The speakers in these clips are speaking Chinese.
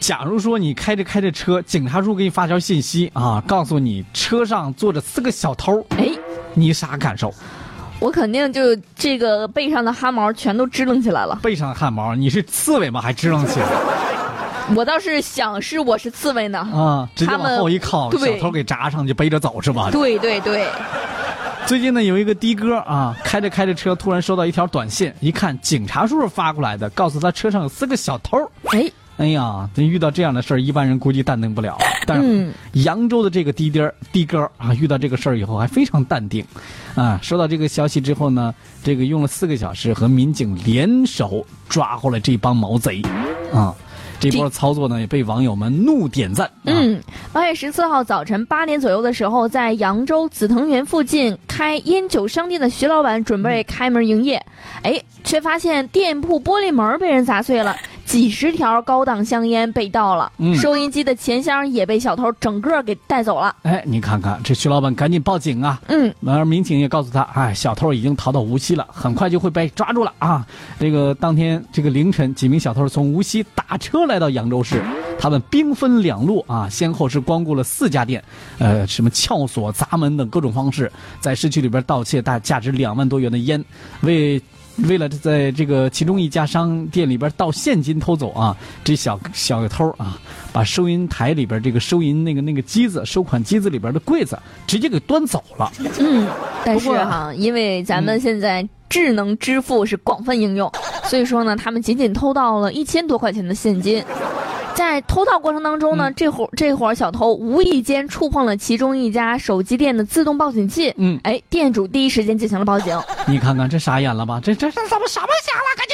假如说你开着开着车，警察叔给你发条信息啊，告诉你车上坐着四个小偷，哎，你啥感受？我肯定就这个背上的汗毛全都支棱起来了。背上的汗毛，你是刺猬吗？还支棱起来？我倒是想是我是刺猬呢。啊，直接他往后一靠，小偷给扎上就背着走是吧？对对对，最近呢，有一个的哥啊，开着开着车，突然收到一条短信，一看警察叔叔发过来的，告诉他车上有四个小偷。哎，哎呀，这遇到这样的事儿，一般人估计淡定不了。但是嗯扬州的这个的爹儿的哥啊，遇到这个事儿以后还非常淡定，啊，收到这个消息之后呢，这个用了四个小时和民警联手抓获了这帮毛贼，啊，这波操作呢也被网友们怒点赞。啊、嗯，八月十四号早晨八点左右的时候，在扬州紫藤园附近开烟酒商店的徐老板准备开门营业，哎，却发现店铺玻璃门被人砸碎了。几十条高档香烟被盗了，嗯收音机的钱箱也被小偷整个给带走了。哎，你看看这徐老板赶紧报警啊！嗯，而民警也告诉他，哎，小偷已经逃到无锡了，很快就会被抓住了啊！这个当天这个凌晨，几名小偷从无锡打车来到扬州市，他们兵分两路啊，先后是光顾了四家店，呃，什么撬锁、砸门等各种方式，在市区里边盗窃大价值两万多元的烟，为。为了在这个其中一家商店里边盗现金偷走啊，这小小偷啊，把收银台里边这个收银那个那个机子、收款机子里边的柜子直接给端走了。嗯，但是哈，因为咱们现在智能支付是广泛应用，所以说呢，他们仅仅偷到了一千多块钱的现金。在偷盗过程当中呢，嗯这伙这伙小偷无意间触碰了其中一家手机店的自动报警器。嗯，哎，店主第一时间进行了报警。你看看这傻眼了吧？这这这怎么什么瞎了？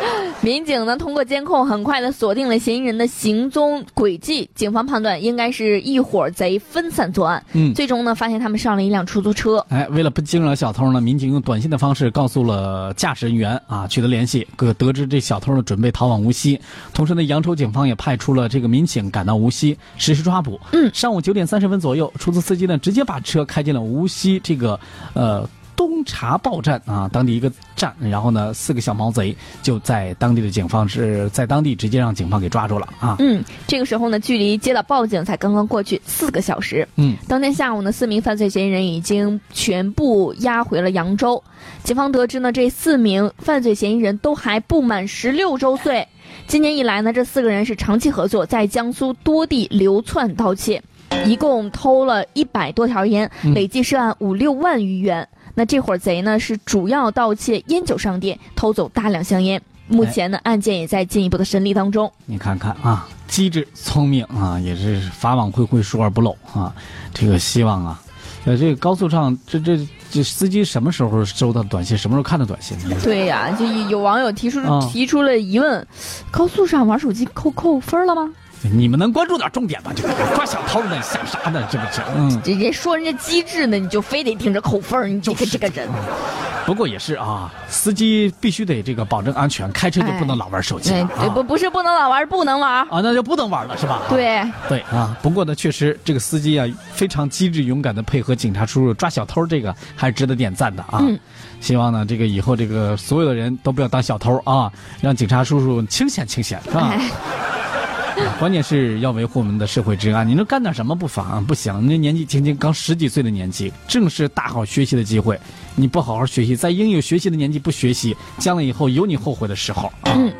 民警呢通过监控很快的锁定了嫌疑人的行踪轨迹，警方判断应该是一伙贼分散作案。嗯最终呢发现他们上了一辆出租车。哎，为了不惊扰小偷呢，民警用短信的方式告诉了驾驶人员啊，取得联系，可得知这小偷呢准备逃往无锡。同时呢，扬州警方也派出了这个民警赶到无锡实施抓捕。嗯上午九点三十分左右，出租司机呢直接把车开进了无锡这个呃。东茶报站啊，当地一个站，然后呢，四个小毛贼就在当地的警方是在当地直接让警方给抓住了啊。嗯，这个时候呢，距离接到报警才刚刚过去四个小时。嗯，当天下午呢，四名犯罪嫌疑人已经全部押回了扬州。警方得知呢，这四名犯罪嫌疑人都还不满十六周岁。今年以来呢，这四个人是长期合作，在江苏多地流窜盗窃，一共偷了一百多条烟，嗯累计涉案五六万余元。那这伙贼呢，是主要盗窃烟酒商店，偷走大量香烟。目前呢，案件也在进一步的审理当中。你看看啊，机智聪明啊，也是法网恢恢，疏而不漏啊。这个希望啊，呃，这个高速上这这这司机什么时候收到短信，什么时候看到短信？对呀、就有网友提出、啊提出了疑问：高速上玩手机扣扣分了吗？你们能关注点重点吗？这个抓小偷呢，想啥呢？这不是？嗯，人家说人家机智呢，你就非得听着扣分儿你这个这个人。不过也是啊，司机必须得这个保证安全，开车就不能老玩手机哎了，对不啊。不是不能老玩，不能玩。啊，那就不能玩了，是吧？对，对啊，不过呢，确实这个司机啊非常机智勇敢的配合警察叔叔抓小偷，这个还是值得点赞的啊。嗯希望呢，这个以后这个所有的人都不要当小偷啊，让警察叔叔清闲清闲，是吧？关键是要维护我们的社会治安。你能干点什么不妨？不行，那年纪轻轻刚十几岁的年纪，正是大好学习的机会。你不好好学习，在应有学习的年纪不学习，将来以后有你后悔的时候。嗯。